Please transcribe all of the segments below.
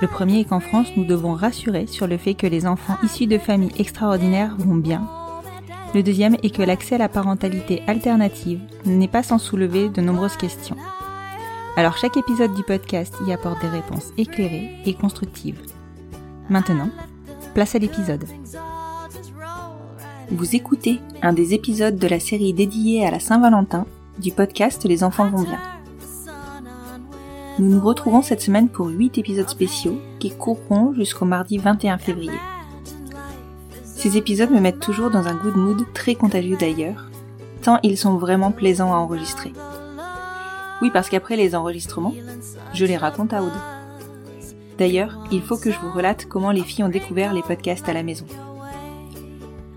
Le premier est qu'en France, nous devons rassurer sur le fait que les enfants issus de familles extraordinaires vont bien. Le deuxième est que l'accès à la parentalité alternative n'est pas sans soulever de nombreuses questions. Alors chaque épisode du podcast y apporte des réponses éclairées et constructives. Maintenant, place à l'épisode. Vous écoutez un des épisodes de la série dédiée à la Saint-Valentin du podcast Les enfants vont bien. Nous nous retrouvons cette semaine pour 8 épisodes spéciaux qui courront jusqu'au mardi 21 février. Ces épisodes me mettent toujours dans un good mood très contagieux d'ailleurs, tant ils sont vraiment plaisants à enregistrer. Oui, parce qu'après les enregistrements, je les raconte à Aude. D'ailleurs, il faut que je vous relate comment les filles ont découvert les podcasts à la maison.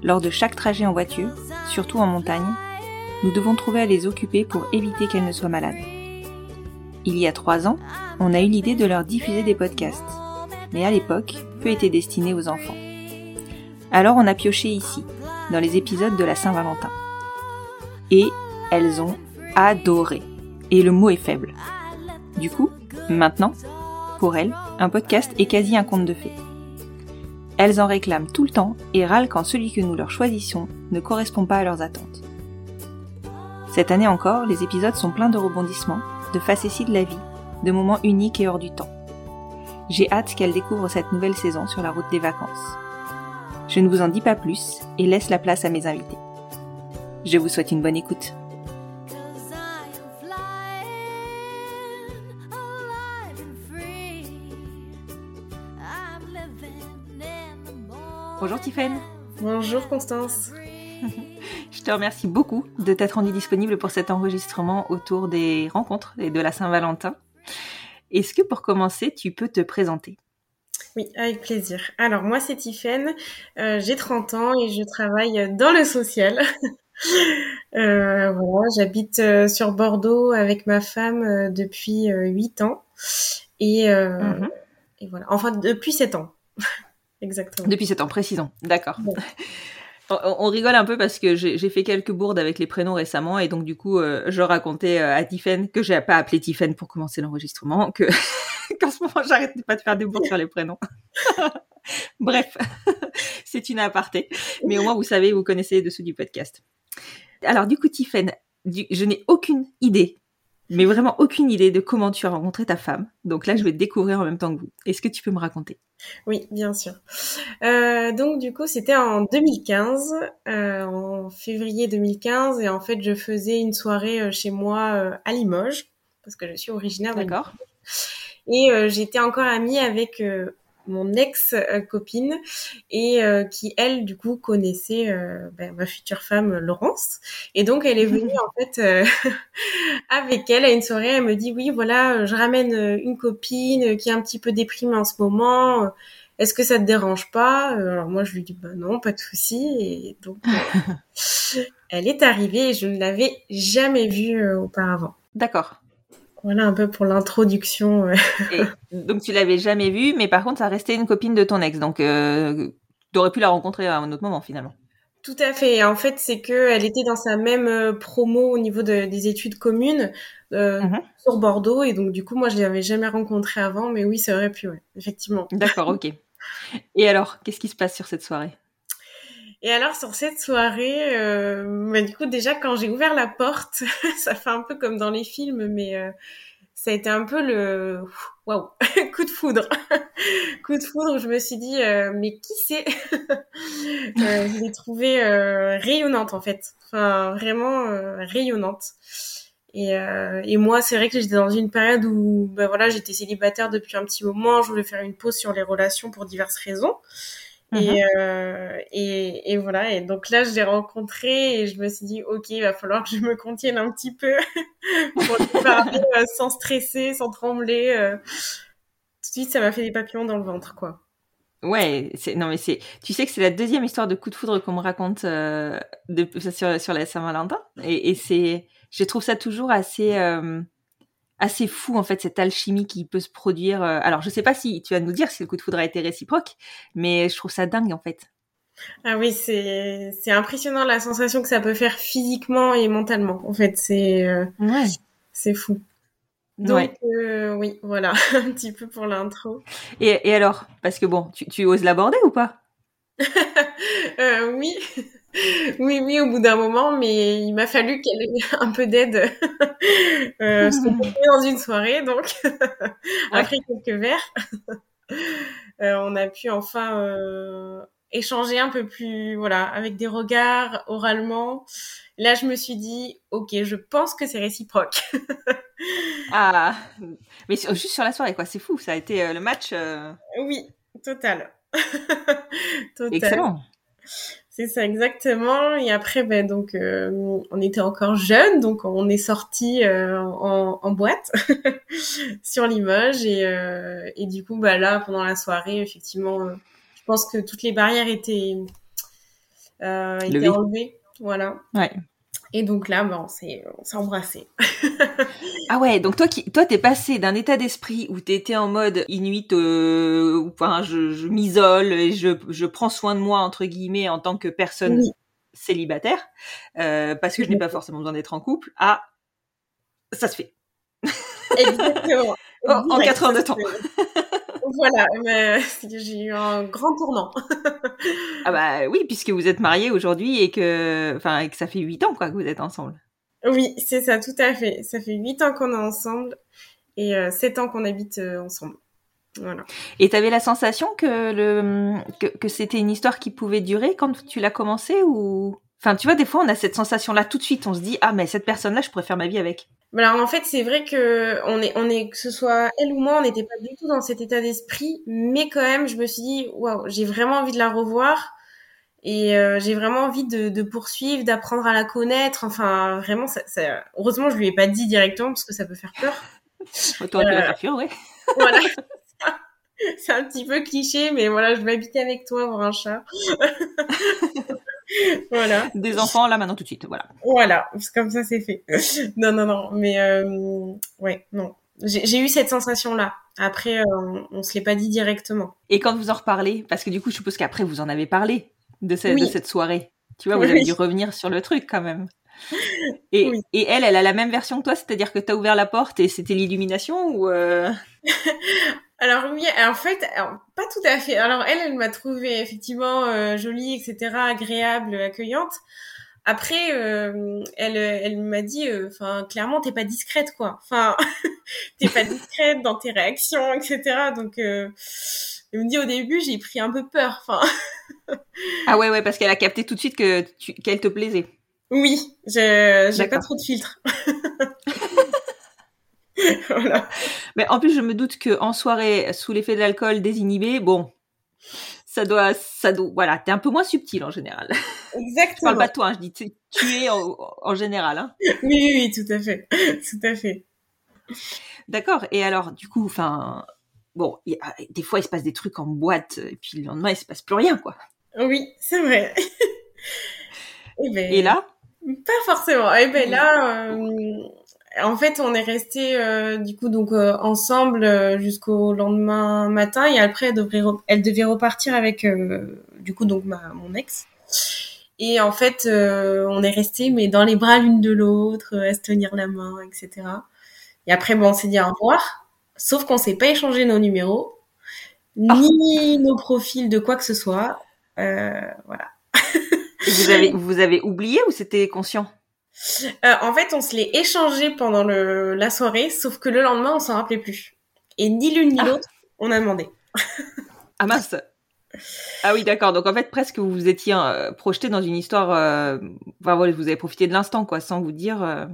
Lors de chaque trajet en voiture, surtout en montagne, nous devons trouver à les occuper pour éviter qu'elles ne soient malades. Il y a trois ans, on a eu l'idée de leur diffuser des podcasts, mais à l'époque, peu étaient destinés aux enfants. Alors on a pioché ici, dans les épisodes de la Saint-Valentin. Et elles ont adoré. Et le mot est faible. Du coup, maintenant, pour elles, un podcast est quasi un conte de fées. Elles en réclament tout le temps et râlent quand celui que nous leur choisissons ne correspond pas à leurs attentes. Cette année encore, les épisodes sont pleins de rebondissements, de facéties de la vie, de moments uniques et hors du temps. J'ai hâte qu'elles découvrent cette nouvelle saison sur la route des vacances. Je ne vous en dis pas plus et laisse la place à mes invités. Je vous souhaite une bonne écoute. Bonjour Tiffany Bonjour Constance. Je te remercie beaucoup de t'être rendue disponible pour cet enregistrement autour des rencontres et de la Saint-Valentin. Est-ce que pour commencer, tu peux te présenter? Oui, avec plaisir. Alors moi c'est Tiffaine, euh, j'ai 30 ans et je travaille dans le social. Euh, voilà, j'habite euh, sur Bordeaux avec ma femme depuis euh, 8 ans et, euh, Mhm. et voilà, enfin depuis 7 ans. Exactement. Depuis 7 ans, précisons. D'accord. On, rigole un peu parce que j'ai fait quelques bourdes avec les prénoms récemment et donc du coup, euh, je racontais euh, à Tiffen que j'ai pas appelé Tiffen pour commencer l'enregistrement, que qu'en ce moment j'arrête pas de faire des bourdes sur les prénoms. Bref, c'est une aparté, mais au moins vous savez, vous connaissez les dessous du podcast. Alors du coup, Tiffen, je n'ai aucune idée, mais vraiment aucune idée de comment tu as rencontré ta femme. Donc là, je vais te découvrir en même temps que vous. Est-ce que tu peux me raconter? Oui, bien sûr. Euh, donc du coup, c'était en 2015, euh, en février 2015, et en fait, je faisais une soirée euh, chez moi à Limoges, parce que je suis originaire de Limoges. D'accord Et j'étais encore amie avec mon ex-copine et euh, qui, elle, du coup, connaissait euh, ben, ma future femme, Laurence. Et donc, elle est venue, en fait, euh, avec elle à une soirée. Elle me dit, oui, voilà, euh, je ramène euh, une copine euh, qui est un petit peu déprimée en ce moment. Est-ce que ça te dérange pas? Alors moi, je lui dis, bah non, pas de souci. Et donc, elle est arrivée et je ne l'avais jamais vue auparavant. D'accord. Voilà un peu pour l'introduction. donc tu l'avais jamais vue, mais par contre ça restait une copine de ton ex, donc euh, tu aurais pu la rencontrer à un autre moment finalement. Tout à fait. En fait, c'est que elle était dans sa même euh, promo au niveau de, des études communes euh, Mhm. sur Bordeaux, et donc du coup, moi, je l'avais jamais rencontrée avant, mais oui, ça aurait pu, ouais, effectivement. D'accord, ok. Et alors, qu'est-ce qui se passe sur cette soirée? Et alors sur cette soirée, euh, bah, du coup déjà quand j'ai ouvert la porte, ça fait un peu comme dans les films, mais euh, ça a été un peu le waouh coup de foudre, coup de foudre. Je me suis dit euh, mais qui c'est? Euh, Je l'ai trouvée euh, rayonnante en fait, enfin vraiment euh, rayonnante. Et, euh, et moi, c'est vrai que j'étais dans une période où, ben voilà, j'étais célibataire depuis un petit moment. Je voulais faire une pause sur les relations pour diverses raisons. Et, euh, et, et voilà. Et donc là, je l'ai rencontré et je me suis dit, ok, il va falloir que je me contienne un petit peu pour lui parler euh, sans stresser, sans trembler. euh. Tout de suite, ça m'a fait des papillons dans le ventre, quoi. Ouais, c'est non mais c'est tu sais que c'est la deuxième histoire de coup de foudre qu'on me raconte euh, de, sur sur la Saint-Valentin et, et c'est je trouve ça toujours assez euh, assez fou en fait cette alchimie qui peut se produire. euh, alors je sais pas si tu vas nous dire si le coup de foudre a été réciproque, mais je trouve ça dingue en fait. Ah oui, c'est c'est impressionnant la sensation que ça peut faire physiquement et mentalement. En fait, c'est euh, Ouais. c'est fou. Donc Ouais. euh, oui, voilà, un petit peu pour l'intro. Et, et alors? Parce que bon tu, tu oses l'aborder ou pas? Euh, oui, oui, oui, au bout d'un moment, mais il m'a fallu qu'elle ait un peu d'aide. euh, parce qu'on était dans une soirée, donc après quelques verres, euh, on a pu enfin euh, échanger un peu plus, voilà, avec des regards, oralement. Là, je me suis dit, ok, je pense que c'est réciproque. Ah mais sur- juste sur la soirée quoi c'est fou ça a été euh, le match euh, oui, total. total. excellent. C'est ça exactement. Et après, ben donc, euh, on était encore jeunes, donc on est sorti en, en boîte sur Limoges et, euh, et du coup, bah là, pendant la soirée, effectivement, euh, je pense que toutes les barrières étaient, euh, étaient Levées. enlevées, voilà. Ouais. Et donc là, ben, on s'est embrassés. Ah ouais, donc toi qui toi t'es passé d'un état d'esprit où t'étais en mode inuit, euh, où, enfin je, je m'isole et je, je prends soin de moi entre guillemets en tant que personne Oui. célibataire, euh, parce que je n'ai pas forcément besoin d'être en couple. Ah, ça se fait. Exactement. En Direct, quatre heures de temps. Voilà, mais j'ai eu un grand tournant. Ah bah oui, puisque vous êtes mariés aujourd'hui et que, enfin, et que ça fait huit ans quoi que vous êtes ensemble. Oui, c'est ça, tout à fait. Ça fait huit ans qu'on est ensemble et euh, sept ans qu'on habite euh, ensemble. Voilà. Et t'avais la sensation que le que, que c'était une histoire qui pouvait durer quand tu l'as commencé ou? Enfin, tu vois, des fois, on a cette sensation-là tout de suite. On se dit, ah, mais cette personne-là, je pourrais faire ma vie avec. Alors en fait, c'est vrai que on est, on est, que ce soit elle ou moi, on n'était pas du tout dans cet état d'esprit, mais quand même, je me suis dit, waouh, j'ai vraiment envie de la revoir et euh, j'ai vraiment envie de, de poursuivre, d'apprendre à la connaître. Enfin, vraiment, ça, ça- heureusement, je lui ai pas dit directement parce que ça peut faire peur. Tu Euh, la faire ouais. Voilà. C'est un petit peu cliché, mais voilà, je vais habiter avec toi, avoir un chat. voilà. Des enfants, là, maintenant, tout de suite. Voilà. Voilà, c'est comme ça c'est fait. non, non, non, mais euh, ouais, non. J'ai j'ai eu cette sensation-là. Après, euh, on, on se l'est pas dit directement. Et quand vous en reparlez, parce que du coup, je suppose qu'après, vous en avez parlé de, ce- Oui. de cette soirée. Tu vois, vous Oui. avez dû revenir sur le truc quand même. Et, Oui. et elle, elle a la même version que toi, c'est-à-dire que t'as ouvert la porte et c'était l'illumination ou euh, Alors oui, en fait, alors, pas tout à fait. Alors elle, elle m'a trouvé effectivement euh, jolie, etc., agréable, accueillante. Après, euh, elle, elle m'a dit, euh, enfin, clairement, t'es pas discrète, quoi. Enfin, t'es pas discrète dans tes réactions, etc. Donc, euh, elle me dit au début, j'ai pris un peu peur. Enfin, Ah ouais, ouais, parce qu'elle a capté tout de suite que tu- qu'elle te plaisait. Oui, j'ai pas trop de filtres. voilà. Mais en plus, je me doute que en soirée, sous l'effet de l'alcool désinhibé, bon, ça doit, ça doit, voilà, t'es un peu moins subtil en général. Je Exactement. parle pas de toi, hein, je dis tu es en, en général. Hein. Oui, oui, oui, tout à fait. Tout à fait. D'accord. Et alors, du coup, enfin, bon, il y a- des fois, il se passe des trucs en boîte, et puis le lendemain, il se passe plus rien, quoi. Oui, c'est vrai. Eh ben, Et là, Pas forcément. Eh ben là, euh, en fait, on est resté euh, du coup donc euh, ensemble euh, jusqu'au lendemain matin et après elle devrait re- elle devait repartir avec euh, du coup donc ma mon ex. Et en fait, on est resté mais dans les bras l'une de l'autre, à se tenir la main, etc. Et après, bon, on s'est dit au revoir. Sauf qu'on s'est pas échangé nos numéros, ni nos profils de quoi que ce soit. voilà. vous avez vous avez oublié ou c'était conscient? Euh, En fait, on se l'est échangé pendant le, la soirée, sauf que le lendemain, on s'en rappelait plus. Et ni l'une ni ah. l'autre, on a demandé. ah mince. Ah oui, d'accord. Donc en fait, presque vous vous étiez euh, projeté dans une histoire. Euh... Enfin, voilà, vous avez profité de l'instant, quoi, sans vous dire. Euh.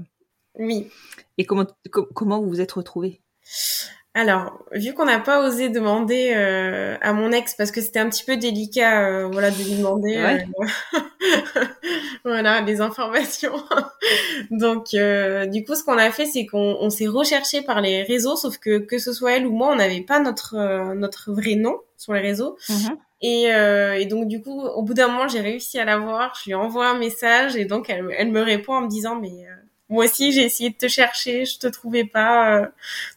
Oui. Et comment comment vous vous êtes retrouvés? Alors, vu qu'on n'a pas osé demander euh, à mon ex parce que c'était un petit peu délicat, euh, voilà, de lui demander, euh, voilà, des informations. Donc, du coup, ce qu'on a fait, c'est qu'on s'est recherché par les réseaux, sauf que que ce soit elle ou moi, on n'avait pas notre notre vrai nom sur les réseaux. Mm-hmm. Et, et, donc du coup, au bout d'un moment, j'ai réussi à la voir. Je lui envoie un message et donc elle, elle me répond en me disant mais moi aussi, j'ai essayé de te chercher, je te trouvais pas. Euh,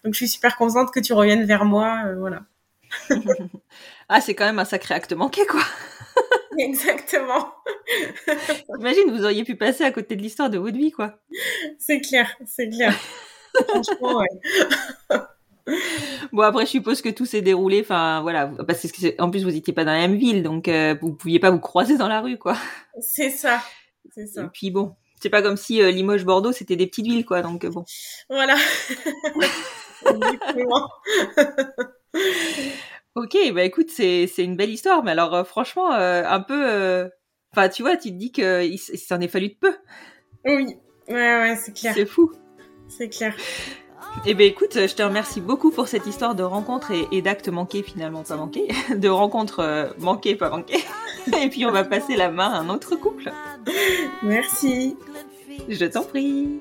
donc, je suis super contente que tu reviennes vers moi. Euh, voilà. ah, c'est quand même un sacré acte manqué, quoi. Exactement. Imagine, vous auriez pu passer à côté de l'histoire de votre vie, quoi. C'est clair, c'est clair. Franchement, ouais. Bon après je suppose que tout s'est déroulé, enfin voilà, parce que en plus vous n'étiez pas dans la même ville, donc euh, vous pouviez pas vous croiser dans la rue quoi. C'est ça, c'est ça. Et puis bon, c'est pas comme si euh, Limoges, Bordeaux, c'était des petites villes, quoi. Donc euh, bon. Voilà. ok, bah écoute, c'est c'est une belle histoire, mais alors euh, franchement, un peu, enfin tu vois, tu te dis que il, s'en est fallu de peu. Oui, ouais, ouais, c'est clair. C'est fou. C'est clair. Eh ben écoute, je te remercie beaucoup pour cette histoire de rencontre et, et d'actes manqués finalement pas manqués, de rencontres manquées pas manquées. et puis on va passer la main à un autre couple. Merci. Je t'en prie.